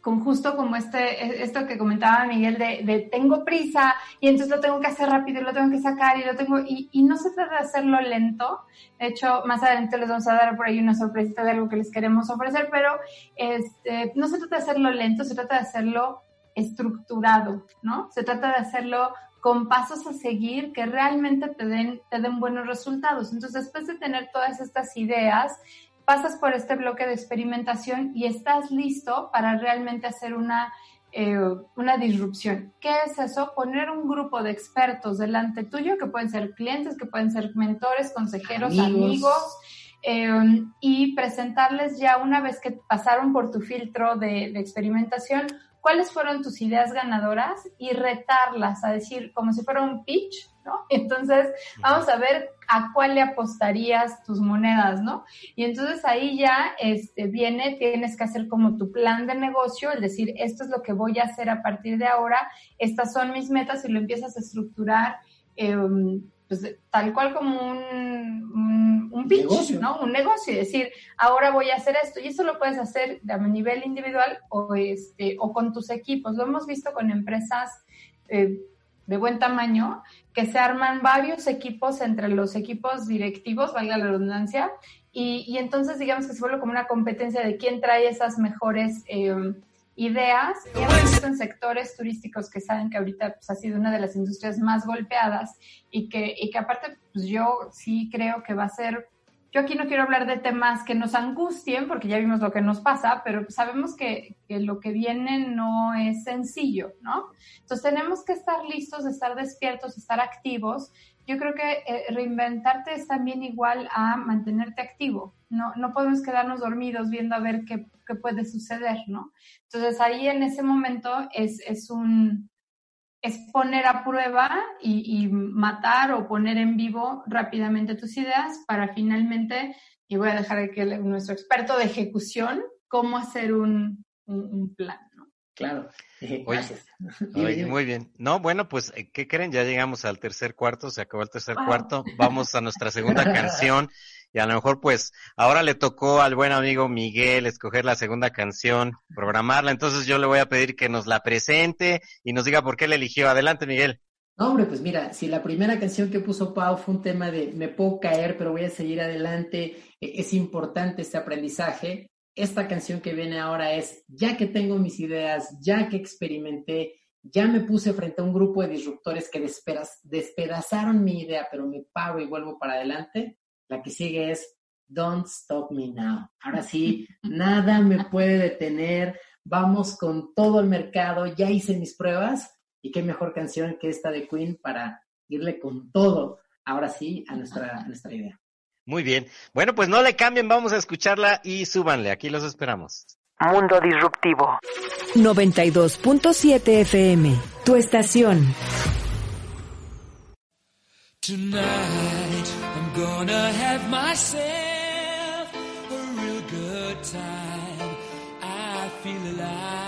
con justo como este, esto que comentaba Miguel de, tengo prisa y entonces lo tengo que hacer rápido y lo tengo que sacar y lo tengo, y, no se trata de hacerlo lento. De hecho, más adelante les vamos a dar por ahí una sorpresita de algo que les queremos ofrecer, pero este, no se trata de hacerlo lento, se trata de hacerlo estructurado, ¿no? Se trata de hacerlo con pasos a seguir que realmente te den, te den buenos resultados. Entonces, después de tener todas estas ideas, pasas por este bloque de experimentación y estás listo para realmente hacer una, eh, una disrupción. ¿Qué es eso? Poner un grupo de expertos delante tuyo, que pueden ser clientes, que pueden ser mentores, consejeros, amigos, eh, y presentarles ya una vez que pasaron por tu filtro de, de experimentación, cuáles fueron tus ideas ganadoras y retarlas, a decir, como si fuera un pitch, ¿no? Entonces, vamos a ver a cuál le apostarías tus monedas, ¿no? Y entonces ahí ya este, viene, tienes que hacer como tu plan de negocio, el decir, esto es lo que voy a hacer a partir de ahora, estas son mis metas y lo empiezas a estructurar. Eh, pues, tal cual como un, un, pitch, ¿no? Un negocio, es decir, ahora voy a hacer esto y eso lo puedes hacer a nivel individual o, este, o con tus equipos. Lo hemos visto con empresas eh, de buen tamaño que se arman varios equipos entre los equipos directivos, valga la redundancia, y, entonces digamos que se vuelve como una competencia de quién trae esas mejores eh, ideas. Y en sectores turísticos que saben que ahorita pues, ha sido una de las industrias más golpeadas y que, y que aparte pues, yo sí creo que va a ser yo aquí no quiero hablar de temas que nos angustien, porque ya vimos lo que nos pasa, pero sabemos que, que, lo que viene no es sencillo, ¿no? Entonces tenemos que estar listos, estar despiertos, estar activos yo creo que eh, reinventarte es también igual a mantenerte activo. No, no podemos quedarnos dormidos viendo a ver qué, qué puede suceder, ¿no? Entonces ahí en ese momento es, es un es poner a prueba y, matar o poner en vivo rápidamente tus ideas para finalmente, y voy a dejar que nuestro experto de ejecución, cómo hacer un, un plan. Claro. Gracias. muy bien. No, bueno, pues, eh, ¿qué creen? Ya llegamos al tercer cuarto, se acabó el tercer cuarto. Vamos a nuestra segunda canción. Y a lo mejor, pues, ahora le tocó al buen amigo Miguel escoger la segunda canción, programarla. Entonces yo le voy a pedir que nos la presente y nos diga por qué la eligió. Adelante, Miguel. No, hombre, pues mira, si la primera canción que puso Pau fue un tema de me puedo caer, pero voy a seguir adelante, e- es importante este aprendizaje. Esta canción que viene ahora es, ya que tengo mis ideas, ya que experimenté, ya me puse frente a un grupo de disruptores que despedaz- despedazaron mi idea, pero me paro y vuelvo para adelante. La que sigue es Don't Stop Me Now. Ahora sí, nada me puede detener. Vamos con todo el mercado. Ya hice mis pruebas. Y qué mejor canción que esta de Queen para irle con todo, ahora sí, a nuestra, a nuestra idea. Muy bien. Bueno, pues no le cambien, vamos a escucharla y súbanle. Aquí los esperamos. Mundo Disruptivo. 92.7 FM, tu estación. Tonight I'm gonna have myself a real good time. I feel alive.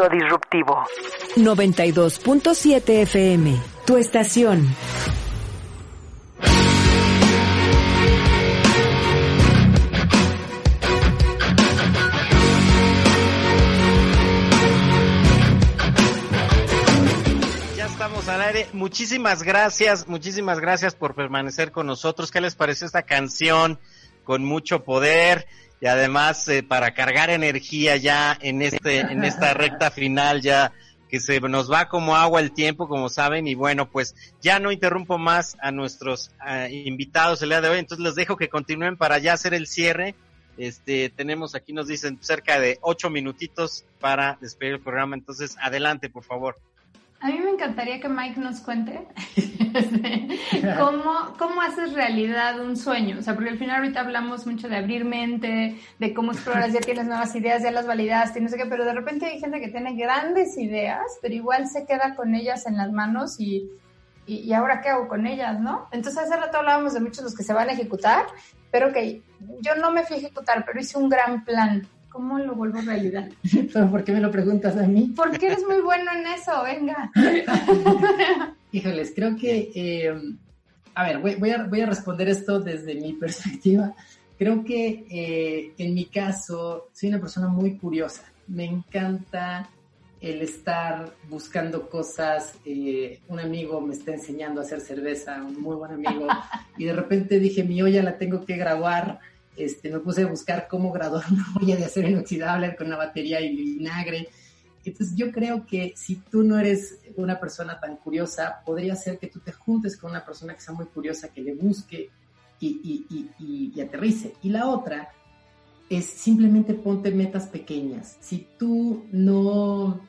Mundo Disruptivo. 92.7 FM, tu estación. Ya estamos al aire. Muchísimas gracias, muchísimas gracias por permanecer con nosotros. ¿Qué les pareció esta canción con mucho poder? Y además eh, para cargar energía ya en este, en esta recta final ya que se nos va como agua el tiempo, como saben, y bueno, pues ya no interrumpo más a nuestros ah, invitados el día de hoy, entonces les dejo que continúen para ya hacer el cierre. Este, tenemos aquí nos dicen cerca de ocho minutitos para despedir el programa, entonces adelante, por favor. A mí me encantaría que Mike nos cuente cómo, cómo haces realidad un sueño. O sea, porque al final ahorita hablamos mucho de abrir mente, de cómo exploras, ya tienes nuevas ideas, ya las validaste, no sé qué, pero de repente hay gente que tiene grandes ideas, pero igual se queda con ellas en las manos y, y, ahora qué hago con ellas, ¿no? Entonces hace rato hablábamos de muchos de los que se van a ejecutar, pero que yo no me fui a ejecutar, pero hice un gran plan. ¿Cómo lo vuelvo realidad? ¿Pero por qué me lo preguntas a mí? Porque eres muy bueno en eso, venga. Híjoles, creo que, eh, a ver, voy, voy a, voy a responder esto desde mi perspectiva. Creo que eh, en mi caso soy una persona muy curiosa. Me encanta el estar buscando cosas. Eh, un amigo me está enseñando a hacer cerveza, un muy buen amigo, y de repente dije, mi olla la tengo que graduar. Este, me puse a buscar cómo graduar una olla de acero inoxidable con una batería y vinagre. Entonces yo creo que si tú no eres una persona tan curiosa, podría ser que tú te juntes con una persona que sea muy curiosa, que le busque y, y, y, y, aterrice. Y la otra es simplemente ponte metas pequeñas. Si tú no,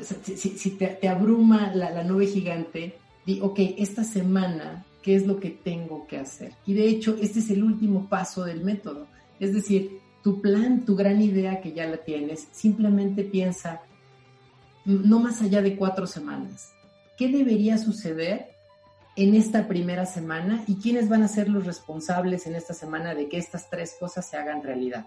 si, si te, te, abruma la, la nube gigante, di, ok, esta semana, ¿qué es lo que tengo que hacer? Y de hecho, este es el último paso del método. Es decir, tu plan, tu gran idea que ya la tienes, simplemente piensa, no más allá de cuatro semanas. ¿Qué debería suceder en esta primera semana y quiénes van a ser los responsables en esta semana de que estas tres cosas se hagan realidad?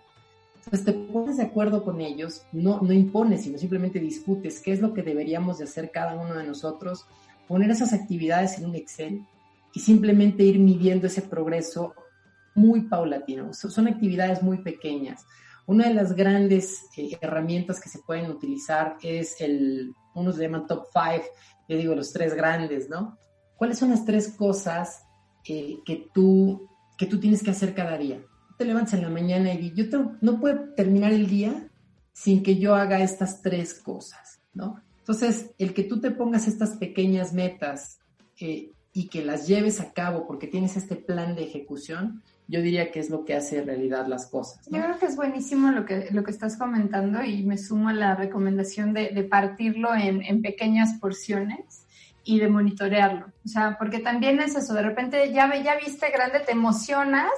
Entonces te pones de acuerdo con ellos, no, no impones, sino simplemente discutes qué es lo que deberíamos de hacer cada uno de nosotros, poner esas actividades en un Excel y simplemente ir midiendo ese progreso muy paulatino. Son actividades muy pequeñas. Una de las grandes eh, herramientas que se pueden utilizar es el, unos le llaman top five, yo digo los tres grandes, ¿no? ¿Cuáles son las tres cosas eh, que, tú, que tú tienes que hacer cada día? Te levantas en la mañana y yo no puedo terminar el día sin que yo haga estas tres cosas, ¿no? Entonces, el que tú te pongas estas pequeñas metas eh, y que las lleves a cabo porque tienes este plan de ejecución, yo diría que es lo que hace realidad las cosas. ¿no? Yo creo que es buenísimo lo que, lo que estás comentando y me sumo a la recomendación de, de partirlo en, en, pequeñas porciones y de monitorearlo. O sea, porque también es eso, de repente ya, ya viste grande, te emocionas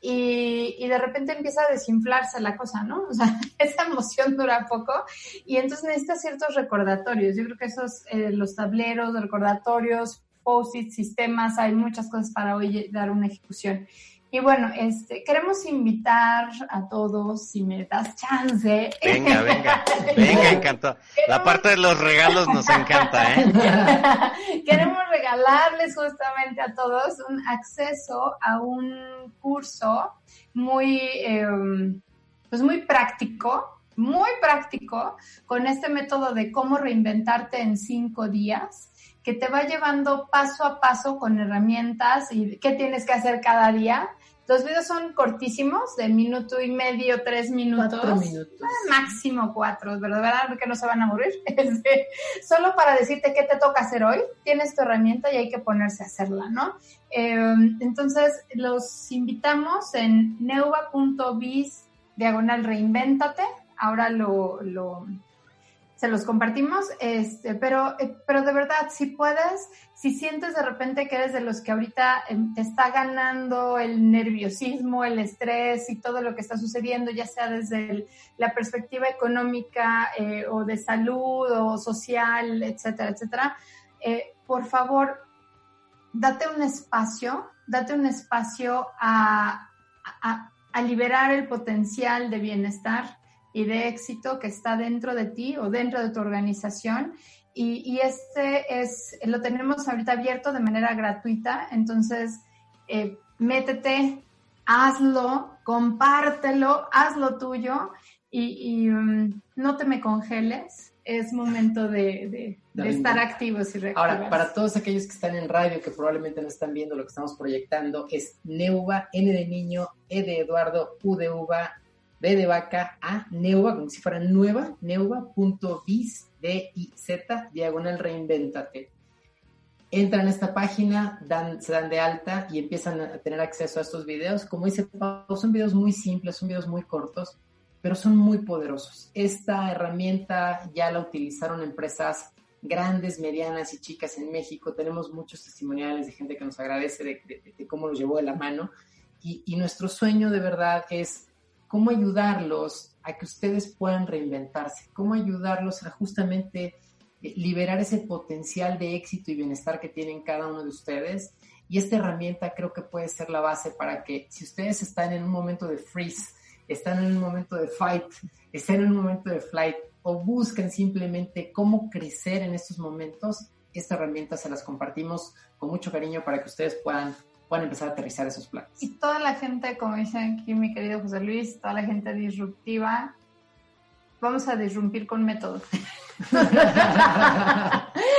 y, y de repente empieza a desinflarse la cosa, ¿no? O sea, esa emoción dura poco y entonces necesitas ciertos recordatorios. Yo creo que esos, eh, los tableros, recordatorios, post-it, sistemas, hay muchas cosas para hoy dar una ejecución. Y bueno, este, queremos invitar a todos, si me das chance. Venga, venga, venga, encantado. La parte de los regalos nos encanta, ¿eh? queremos regalarles justamente a todos un acceso a un curso muy, eh, pues muy práctico, muy práctico, con este método de cómo reinventarte en cinco días que te va llevando paso a paso con herramientas y qué tienes que hacer cada día. Los videos son cortísimos, de minuto y medio, tres minutos. Cuatro minutos. Ah, máximo cuatro, ¿verdad? Porque no se van a morir. Este, solo para decirte qué te toca hacer hoy, tienes tu herramienta y hay que ponerse a hacerla, ¿no? Eh, entonces, los invitamos en neuva.biz diagonal reinvéntate. Ahora lo, lo se los compartimos, este, pero, pero de verdad, si puedes, si sientes de repente que eres de los que ahorita te está ganando el nerviosismo, el estrés y todo lo que está sucediendo, ya sea desde la perspectiva económica eh, o de salud o social, etcétera, etcétera, eh, por favor, date un espacio, date un espacio a, a liberar el potencial de bienestar y de éxito que está dentro de ti o dentro de tu organización. Y, y este es, lo tenemos ahorita abierto de manera gratuita, entonces eh, métete, hazlo, compártelo, hazlo tuyo y, y, um, no te me congeles. Es momento de, de- de estar activos y reactivos. Ahora, para todos aquellos que están en radio que probablemente no están viendo lo que estamos proyectando, es Neuva, N de niño, E de Eduardo, U de uva, B de vaca, A, Neuva, como si fuera nueva, neuva.biz, D, I, Z, diagonal reinvéntate. Entran a esta página, dan, se dan de alta y empiezan a tener acceso a estos videos. Como dice Pau, son videos muy simples, son videos muy cortos, pero son muy poderosos. Esta herramienta ya la utilizaron empresas grandes, medianas y chicas en México. Tenemos muchos testimoniales de gente que nos agradece de, cómo los llevó de la mano. Y, y nuestro sueño de verdad es cómo ayudarlos a que ustedes puedan reinventarse, cómo ayudarlos a justamente eh, liberar ese potencial de éxito y bienestar que tienen cada uno de ustedes. Y esta herramienta creo que puede ser la base para que si ustedes están en un momento de freeze, están en un momento de fight, están en un momento de flight o buscan simplemente cómo crecer en estos momentos, esta herramienta se las compartimos con mucho cariño para que ustedes puedan, puedan empezar a aterrizar esos planes. Y toda la gente, como dice aquí mi querido José Luis, toda la gente disruptiva, vamos a disrumpir con método.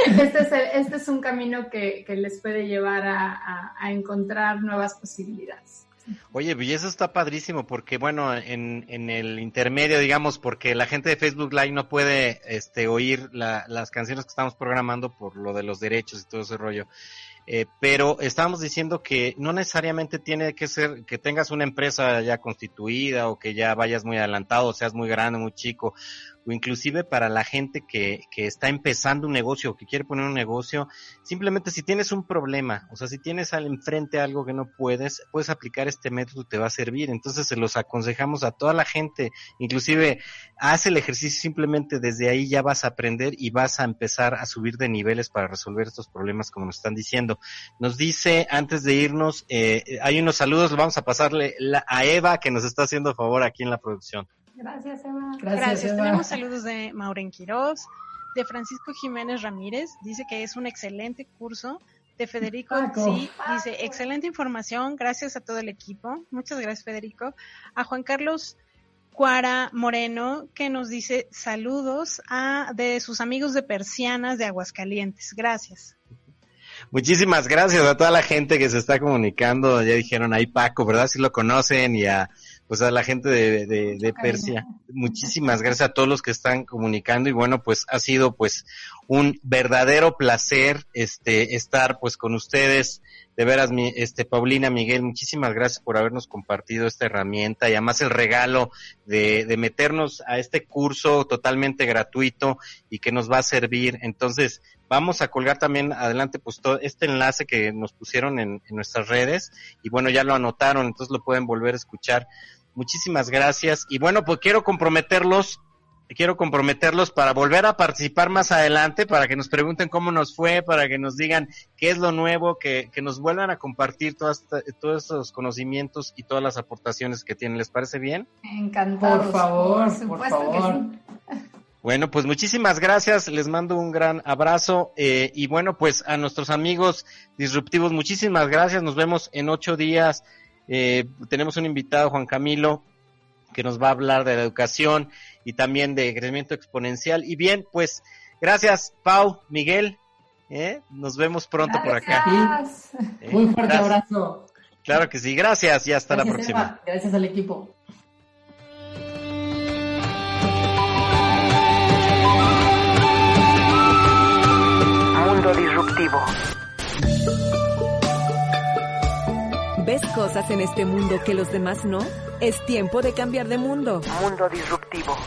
este, es el- este es un camino que, que les puede llevar a, a- a encontrar nuevas posibilidades. Oye, y eso está padrísimo porque, bueno, en, en el intermedio, digamos, porque la gente de Facebook Live no puede este, oír la- las canciones que estamos programando por lo de los derechos y todo ese rollo. Eh, pero estábamos diciendo que no necesariamente tiene que ser que tengas una empresa ya constituida o que ya vayas muy adelantado, seas muy grande, muy chico, o inclusive para la gente que, que está empezando un negocio o que quiere poner un negocio, simplemente si tienes un problema, o sea, si tienes al enfrente algo que no puedes, puedes aplicar este método, te va a servir. Entonces se los aconsejamos a toda la gente, inclusive haz el ejercicio simplemente desde ahí ya vas a aprender y vas a empezar a subir de niveles para resolver estos problemas como nos están diciendo. Nos dice antes de irnos, eh, hay unos saludos, vamos a pasarle la- a Eva que nos está haciendo favor aquí en la producción. Gracias, Eva. Gracias. Tenemos saludos de Maureen Quiroz, de Francisco Jiménez Ramírez, dice que es un excelente curso. De Federico, Paco. sí, dice excelente información, gracias a todo el equipo. Muchas gracias, Federico. A Juan Carlos Cuara Moreno, que nos dice saludos a de sus amigos de Persianas de Aguascalientes. Gracias. Muchísimas gracias a toda la gente que se está comunicando. Ya dijeron ahí Paco, ¿verdad? Si lo conocen y a pues a la gente de, de, de Persia. Muchísimas gracias a todos los que están comunicando y bueno, pues ha sido pues un verdadero placer este estar pues con ustedes. De veras, mi, este Paulina Miguel, muchísimas gracias por habernos compartido esta herramienta y además el regalo de, de meternos a este curso totalmente gratuito y que nos va a servir. Entonces, vamos a colgar también adelante pues todo este enlace que nos pusieron en, en nuestras redes y bueno, ya lo anotaron, entonces lo pueden volver a escuchar. Muchísimas gracias y bueno, pues quiero comprometerlos quiero comprometerlos para volver a participar más adelante, para que nos pregunten cómo nos fue, para que nos digan qué es lo nuevo, que, que nos vuelvan a compartir todas, todos esos conocimientos y todas las aportaciones que tienen. ¿Les parece bien? Encantados. Por favor, por supuesto que favor. sí. Bueno, pues muchísimas gracias, les mando un gran abrazo eh, y bueno, pues a nuestros amigos disruptivos, muchísimas gracias, nos vemos en ocho días. Eh, tenemos un invitado, Juan Camilo, que nos va a hablar de la educación y también de crecimiento exponencial. Y bien, pues gracias, Pau, Miguel, ¿eh? nos vemos pronto por acá. Gracias. ¿eh? Muy fuerte Gracias. abrazo. Claro que sí, gracias y hasta la próxima. Eva. Gracias al equipo. Mundo disruptivo. ¿Ves cosas en este mundo que los demás no? Es tiempo de cambiar de mundo. Mundo disruptivo.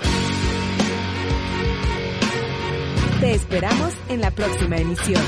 Te esperamos en la próxima emisión.